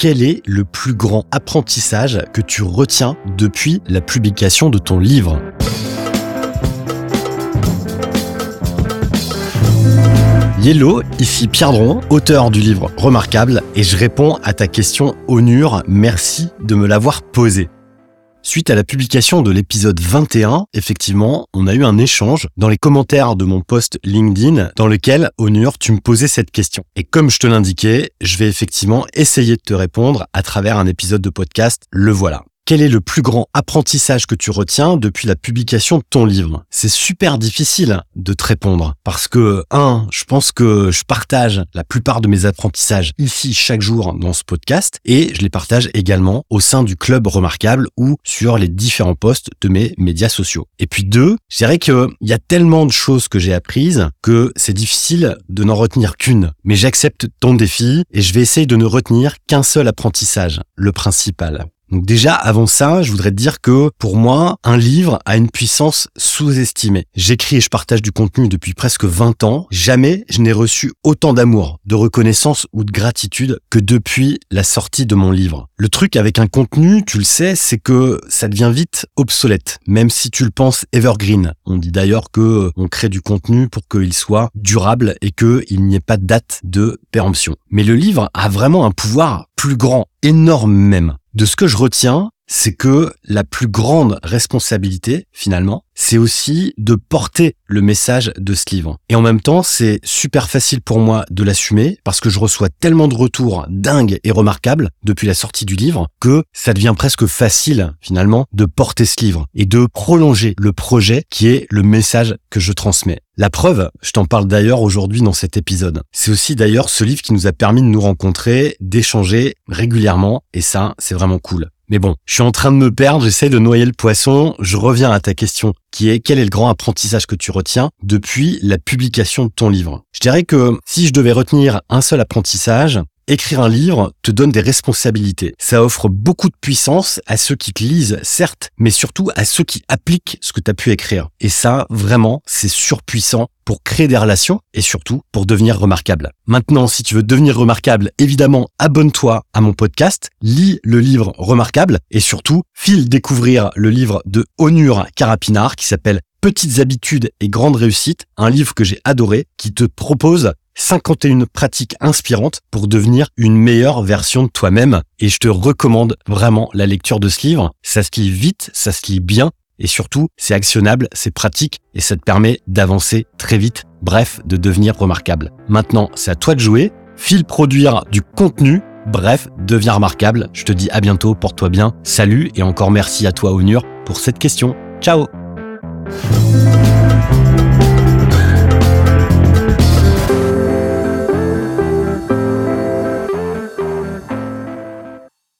quel est le plus grand apprentissage que tu retiens depuis la publication de ton livre? Yellow, ici Pierre Dron, auteur du livre Remarquable, et je réponds à ta question Onur, merci de me l'avoir posée. Suite à la publication de l'épisode 21, effectivement, on a eu un échange dans les commentaires de mon post LinkedIn dans lequel, Onur, tu me posais cette question. Et comme je te l'indiquais, je vais effectivement essayer de te répondre à travers un épisode de podcast. Le voilà. Quel est le plus grand apprentissage que tu retiens depuis la publication de ton livre? C'est super difficile de te répondre parce que, un, je pense que je partage la plupart de mes apprentissages ici chaque jour dans ce podcast et je les partage également au sein du club remarquable ou sur les différents posts de mes médias sociaux. Et puis deux, je dirais qu'il y a tellement de choses que j'ai apprises que c'est difficile de n'en retenir qu'une. Mais j'accepte ton défi et je vais essayer de ne retenir qu'un seul apprentissage, le principal. Donc déjà, avant ça, je voudrais te dire que pour moi, un livre a une puissance sous-estimée. J'écris et je partage du contenu depuis presque 20 ans. Jamais je n'ai reçu autant d'amour, de reconnaissance ou de gratitude que depuis la sortie de mon livre. Le truc avec un contenu, tu le sais, c'est que ça devient vite obsolète, même si tu le penses evergreen. On dit d'ailleurs que on crée du contenu pour qu'il soit durable et qu'il n'y ait pas de date de péremption. Mais le livre a vraiment un pouvoir plus grand, énorme même. De ce que je retiens, c'est que la plus grande responsabilité, finalement, c'est aussi de porter le message de ce livre. Et en même temps, c'est super facile pour moi de l'assumer parce que je reçois tellement de retours dingues et remarquables depuis la sortie du livre que ça devient presque facile, finalement, de porter ce livre et de prolonger le projet qui est le message que je transmets. La preuve, je t'en parle d'ailleurs aujourd'hui dans cet épisode. C'est aussi d'ailleurs ce livre qui nous a permis de nous rencontrer, d'échanger régulièrement et ça, c'est vraiment cool. Mais bon, je suis en train de me perdre, j'essaie de noyer le poisson. Je reviens à ta question qui est quel est le grand apprentissage que tu retiens depuis la publication de ton livre? Je dirais que si je devais retenir un seul apprentissage, Écrire un livre te donne des responsabilités. Ça offre beaucoup de puissance à ceux qui te lisent, certes, mais surtout à ceux qui appliquent ce que tu as pu écrire. Et ça, vraiment, c'est surpuissant pour créer des relations et surtout pour devenir remarquable. Maintenant, si tu veux devenir remarquable, évidemment, abonne-toi à mon podcast, lis le livre Remarquable et surtout, file découvrir le livre de Onur Carapinar qui s'appelle Petites habitudes et grandes réussites, un livre que j'ai adoré qui te propose 51 pratiques inspirantes pour devenir une meilleure version de toi-même. Et je te recommande vraiment la lecture de ce livre. Ça se lit vite, ça se lit bien. Et surtout, c'est actionnable, c'est pratique et ça te permet d'avancer très vite. Bref, de devenir remarquable. Maintenant, c'est à toi de jouer. File produire du contenu. Bref, deviens remarquable. Je te dis à bientôt, porte-toi bien. Salut et encore merci à toi, Onur, pour cette question. Ciao Música